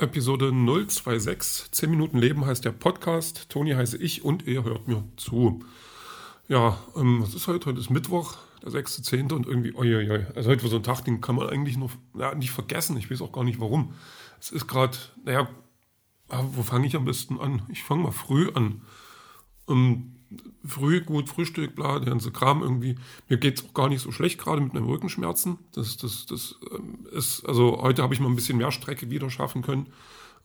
Episode 026. 10 Minuten Leben heißt der Podcast. Toni heiße ich und ihr hört mir zu. Ja, ähm, was ist heute? Heute ist Mittwoch, der 6.10. und irgendwie, oi, oi, oi. Also heute war so ein Tag, den kann man eigentlich noch ja, nicht vergessen. Ich weiß auch gar nicht warum. Es ist gerade, naja, ah, wo fange ich am besten an? Ich fange mal früh an. Ähm, früh, gut, Frühstück, bla, der ganze Kram irgendwie. Mir geht es auch gar nicht so schlecht, gerade mit meinen Rückenschmerzen. Das, das, das ähm, ist, also heute habe ich mal ein bisschen mehr Strecke wieder schaffen können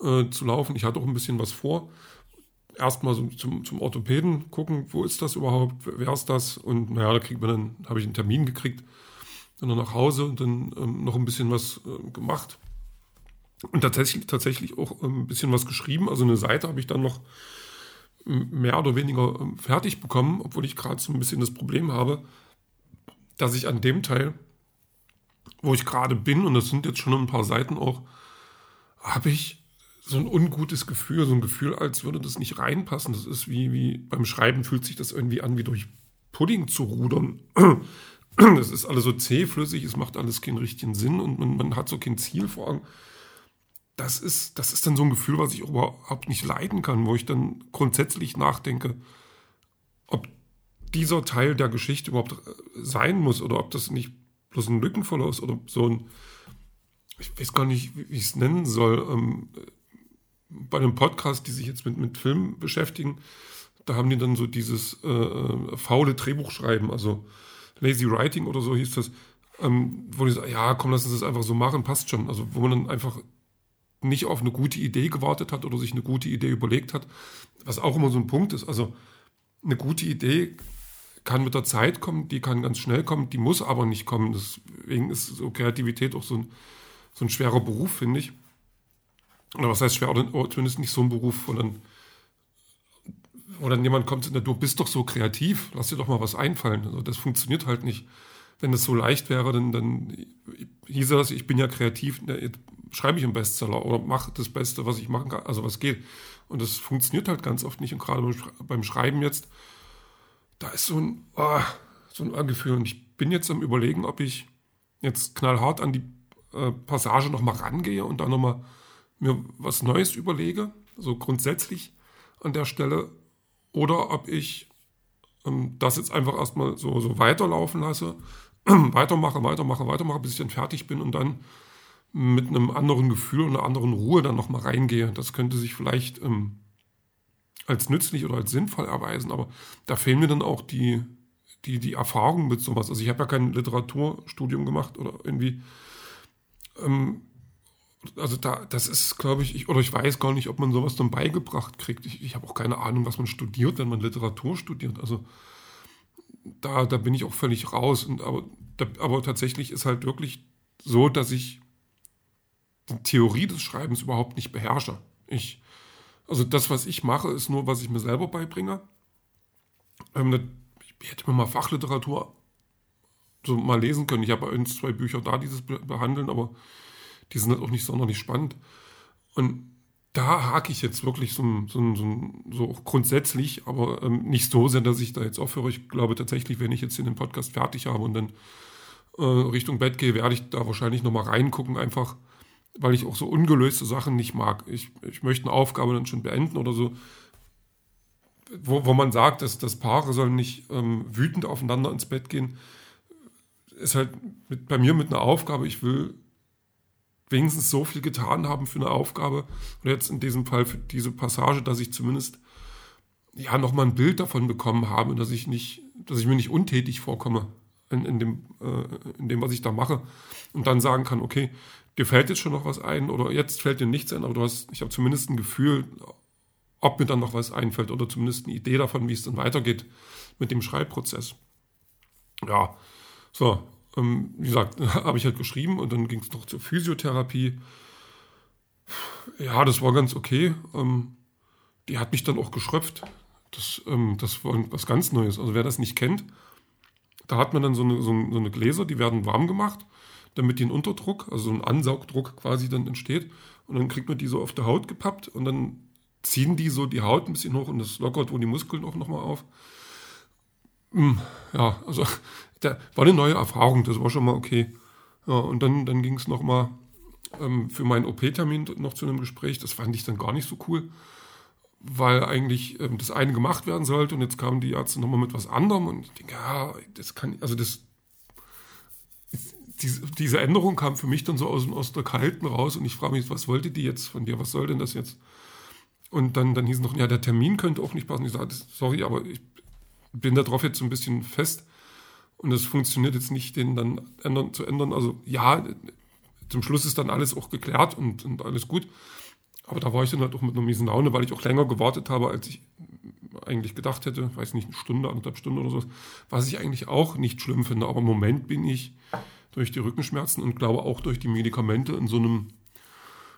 äh, zu laufen. Ich hatte auch ein bisschen was vor. Erstmal so zum, zum Orthopäden gucken, wo ist das überhaupt, wer ist das? Und naja, da kriegt man dann, habe ich einen Termin gekriegt, dann nach Hause und dann ähm, noch ein bisschen was äh, gemacht. Und tatsächlich, tatsächlich auch ähm, ein bisschen was geschrieben. Also eine Seite habe ich dann noch mehr oder weniger ähm, fertig bekommen, obwohl ich gerade so ein bisschen das Problem habe, dass ich an dem Teil, wo ich gerade bin, und das sind jetzt schon ein paar Seiten auch, habe ich so ein ungutes Gefühl, so ein Gefühl, als würde das nicht reinpassen. Das ist wie, wie beim Schreiben fühlt sich das irgendwie an, wie durch Pudding zu rudern. Das ist alles so zähflüssig, es macht alles keinen richtigen Sinn und man, man hat so kein Ziel vor Augen das ist, das ist dann so ein Gefühl, was ich überhaupt nicht leiden kann, wo ich dann grundsätzlich nachdenke, ob dieser Teil der Geschichte überhaupt äh, sein muss oder ob das nicht bloß ein Lückenvoller ist oder so ein, ich weiß gar nicht, wie ich es nennen soll. Ähm, bei einem Podcast, die sich jetzt mit, mit Film beschäftigen, da haben die dann so dieses äh, äh faule Drehbuchschreiben, also Lazy Writing oder so hieß das, ähm, wo die sagen, ja, komm, lass uns das einfach so machen, passt schon. Also wo man dann einfach nicht auf eine gute Idee gewartet hat oder sich eine gute Idee überlegt hat, was auch immer so ein Punkt ist. Also eine gute Idee kann mit der Zeit kommen, die kann ganz schnell kommen, die muss aber nicht kommen. Deswegen ist so Kreativität auch so ein, so ein schwerer Beruf, finde ich. Oder was heißt schwer, oder zumindest nicht so ein Beruf, wo dann, wo dann jemand kommt und sagt, du bist doch so kreativ, lass dir doch mal was einfallen. Also das funktioniert halt nicht. Wenn das so leicht wäre, dann, dann hieße das, ich bin ja kreativ, schreibe ich einen Bestseller oder mache das Beste, was ich machen kann, also was geht. Und das funktioniert halt ganz oft nicht. Und gerade beim Schreiben jetzt, da ist so ein, oh, so ein Gefühl. Und ich bin jetzt am Überlegen, ob ich jetzt knallhart an die äh, Passage nochmal rangehe und dann nochmal mir was Neues überlege, so grundsätzlich an der Stelle, oder ob ich ähm, das jetzt einfach erstmal so, so weiterlaufen lasse, weitermache, weitermache, weitermache, bis ich dann fertig bin und dann mit einem anderen Gefühl und einer anderen Ruhe dann nochmal reingehe. Das könnte sich vielleicht ähm, als nützlich oder als sinnvoll erweisen, aber da fehlen mir dann auch die, die, die Erfahrung mit sowas. Also ich habe ja kein Literaturstudium gemacht oder irgendwie. Ähm, also da, das ist, glaube ich, ich, oder ich weiß gar nicht, ob man sowas dann beigebracht kriegt. Ich, ich habe auch keine Ahnung, was man studiert, wenn man Literatur studiert. Also da, da bin ich auch völlig raus. Und, aber, da, aber tatsächlich ist halt wirklich so, dass ich die Theorie des Schreibens überhaupt nicht beherrsche. Ich, also das, was ich mache, ist nur, was ich mir selber beibringe. Ähm, ich hätte mir mal Fachliteratur so mal lesen können. Ich habe ein, zwei Bücher da, die das behandeln, aber die sind halt auch nicht sonderlich spannend. Und da hake ich jetzt wirklich so, so, so, so grundsätzlich, aber ähm, nicht so sehr, dass ich da jetzt aufhöre. Ich glaube tatsächlich, wenn ich jetzt in den Podcast fertig habe und dann äh, Richtung Bett gehe, werde ich da wahrscheinlich nochmal reingucken, einfach weil ich auch so ungelöste Sachen nicht mag. Ich, ich möchte eine Aufgabe dann schon beenden oder so, wo, wo man sagt, dass, dass Paare sollen nicht ähm, wütend aufeinander ins Bett gehen, ist halt mit, bei mir mit einer Aufgabe, ich will wenigstens so viel getan haben für eine Aufgabe, oder jetzt in diesem Fall für diese Passage, dass ich zumindest ja nochmal ein Bild davon bekommen habe, dass ich nicht, dass ich mir nicht untätig vorkomme in, in, dem, äh, in dem, was ich da mache. Und dann sagen kann, okay, dir fällt jetzt schon noch was ein oder jetzt fällt dir nichts ein, aber du hast, ich habe zumindest ein Gefühl, ob mir dann noch was einfällt oder zumindest eine Idee davon, wie es dann weitergeht mit dem Schreibprozess. Ja, so, ähm, wie gesagt, habe ich halt geschrieben und dann ging es noch zur Physiotherapie. Ja, das war ganz okay. Ähm, die hat mich dann auch geschröpft. Das, ähm, das war was ganz Neues. Also wer das nicht kennt, da hat man dann so eine, so eine Gläser, die werden warm gemacht damit einen Unterdruck, also so ein Ansaugdruck quasi dann entsteht. Und dann kriegt man die so auf der Haut gepappt und dann ziehen die so die Haut ein bisschen hoch und das lockert wohl die Muskeln auch nochmal auf. Hm, ja, also da war eine neue Erfahrung, das war schon mal okay. Ja, und dann, dann ging es nochmal ähm, für meinen OP-Termin noch zu einem Gespräch. Das fand ich dann gar nicht so cool, weil eigentlich ähm, das eine gemacht werden sollte und jetzt kamen die Ärzte nochmal mit was anderem und ich denke, ja, das kann, also das, diese, diese Änderung kam für mich dann so aus, aus der Kalten raus und ich frage mich, was wollte die jetzt von dir? Was soll denn das jetzt? Und dann, dann hieß noch, ja, der Termin könnte auch nicht passen. Ich sage, sorry, aber ich bin darauf jetzt so ein bisschen fest und es funktioniert jetzt nicht, den dann ändern, zu ändern. Also ja, zum Schluss ist dann alles auch geklärt und, und alles gut. Aber da war ich dann halt auch mit einer miesen Laune, weil ich auch länger gewartet habe, als ich eigentlich gedacht hätte. Weiß nicht, eine Stunde, anderthalb Stunden oder so. Was ich eigentlich auch nicht schlimm finde. Aber im Moment bin ich durch die Rückenschmerzen und glaube auch durch die Medikamente in so einem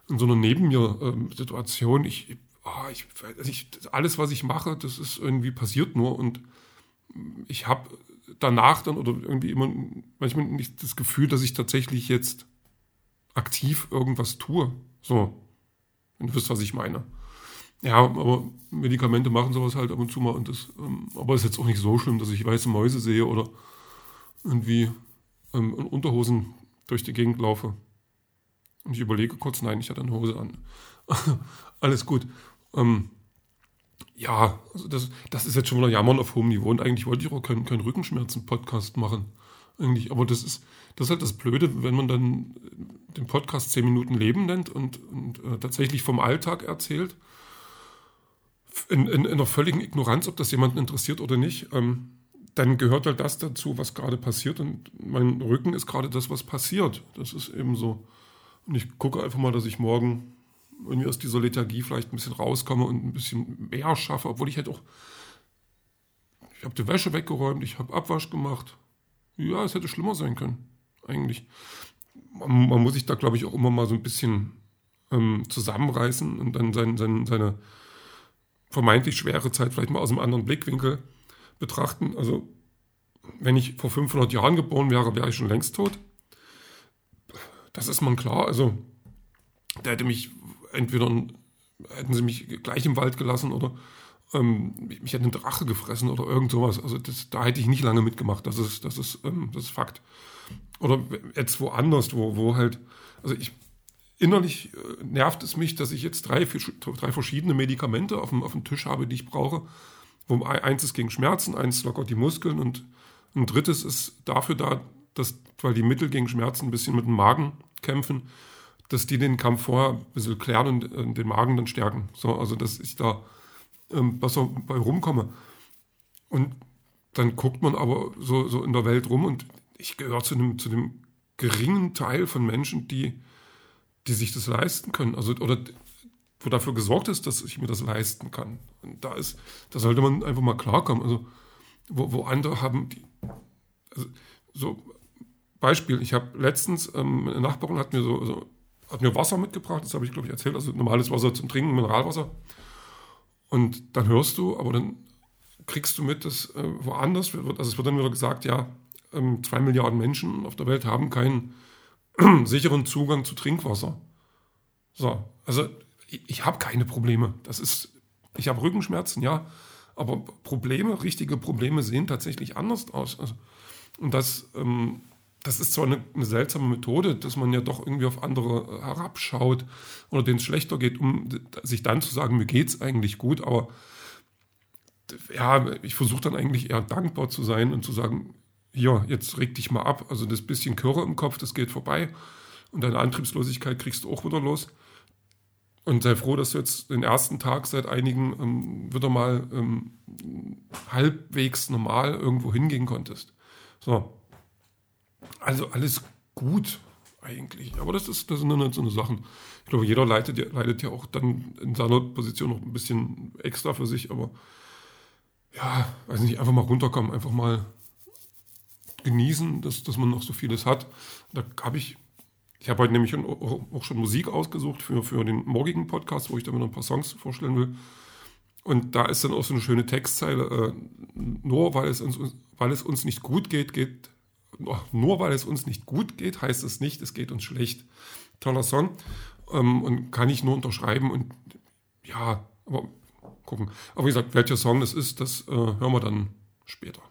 in so einer Neben mir Situation. Ich, oh, ich, also ich, alles, was ich mache, das ist irgendwie passiert nur und ich habe danach dann oder irgendwie immer manchmal nicht das Gefühl, dass ich tatsächlich jetzt aktiv irgendwas tue. So, wenn du wisst, was ich meine. Ja, aber Medikamente machen sowas halt ab und zu mal und das, ähm, aber ist jetzt auch nicht so schlimm, dass ich weiße Mäuse sehe oder irgendwie ähm, in Unterhosen durch die Gegend laufe. Und ich überlege kurz, nein, ich hatte eine Hose an. Alles gut. Ähm, ja, also das, das ist jetzt schon wieder Jammern auf hohem Niveau. Und eigentlich wollte ich auch keinen, keinen Rückenschmerzen-Podcast machen. Eigentlich, aber das ist, das ist halt das Blöde, wenn man dann den Podcast 10 Minuten Leben nennt und, und äh, tatsächlich vom Alltag erzählt. In, in, in, einer völligen Ignoranz, ob das jemanden interessiert oder nicht, ähm, dann gehört halt das dazu, was gerade passiert. Und mein Rücken ist gerade das, was passiert. Das ist eben so. Und ich gucke einfach mal, dass ich morgen irgendwie aus dieser Lethargie vielleicht ein bisschen rauskomme und ein bisschen mehr schaffe, obwohl ich halt auch, ich habe die Wäsche weggeräumt, ich habe Abwasch gemacht. Ja, es hätte schlimmer sein können, eigentlich. Man, man muss sich da, glaube ich, auch immer mal so ein bisschen ähm, zusammenreißen und dann sein, sein, seine vermeintlich schwere Zeit vielleicht mal aus einem anderen Blickwinkel betrachten. Also, wenn ich vor 500 Jahren geboren wäre, wäre ich schon längst tot. Das ist man klar. Also, der hätte mich entweder hätten sie mich gleich im Wald gelassen oder ähm, mich hätte ein Drache gefressen oder irgend sowas. Also das, da hätte ich nicht lange mitgemacht. Das ist, das ist, ähm, das ist Fakt. Oder jetzt woanders, wo, wo halt, also ich innerlich äh, nervt es mich, dass ich jetzt drei, drei verschiedene Medikamente auf dem, auf dem Tisch habe, die ich brauche. Wo eins ist gegen Schmerzen, eins lockert die Muskeln und ein drittes ist dafür da, dass, weil die Mittel gegen Schmerzen ein bisschen mit dem Magen kämpfen, dass die den Kampf vorher ein bisschen klären und äh, den Magen dann stärken. So, also dass ich da ähm, besser bei rumkomme. Und dann guckt man aber so, so in der Welt rum und ich gehöre zu einem, zu einem geringen Teil von Menschen, die, die sich das leisten können. Also, oder wo dafür gesorgt ist, dass ich mir das leisten kann. Und da ist, da sollte man einfach mal klarkommen. Also, wo, wo andere haben die, also, so Beispiel, ich habe letztens, ähm, eine Nachbarin hat mir so, so hat mir Wasser mitgebracht, das habe ich glaube ich erzählt, also normales Wasser zum Trinken, Mineralwasser. Und dann hörst du, aber dann kriegst du mit, dass äh, woanders wird, also es wird dann wieder gesagt, ja, ähm, zwei Milliarden Menschen auf der Welt haben keinen sicheren Zugang zu Trinkwasser. So, also ich, ich habe keine Probleme. Das ist, ich habe Rückenschmerzen, ja, aber Probleme, richtige Probleme sehen tatsächlich anders aus. Also, und das ähm, das ist zwar eine, eine, seltsame Methode, dass man ja doch irgendwie auf andere herabschaut oder denen es schlechter geht, um sich dann zu sagen, mir geht es eigentlich gut, aber ja, ich versuche dann eigentlich eher dankbar zu sein und zu sagen, hier, jetzt reg dich mal ab. Also das bisschen Körre im Kopf, das geht vorbei und deine Antriebslosigkeit kriegst du auch wieder los. Und sei froh, dass du jetzt den ersten Tag seit einigen ähm, wieder mal ähm, halbwegs normal irgendwo hingehen konntest. So, also alles gut eigentlich. Aber das, ist, das sind dann halt so eine Sachen. Ich glaube, jeder leidet, leidet ja auch dann in seiner Position noch ein bisschen extra für sich, aber ja, weiß nicht, einfach mal runterkommen, einfach mal genießen, dass, dass man noch so vieles hat. Da habe ich, ich habe heute nämlich auch schon Musik ausgesucht für, für den morgigen Podcast, wo ich dann wieder ein paar Songs vorstellen will. Und da ist dann auch so eine schöne Textzeile, äh, nur weil es, uns, weil es uns nicht gut geht, geht nur weil es uns nicht gut geht, heißt es nicht, es geht uns schlecht. Toller Song ähm, und kann ich nur unterschreiben und ja, aber gucken. Aber wie gesagt, welcher Song das ist, das äh, hören wir dann später.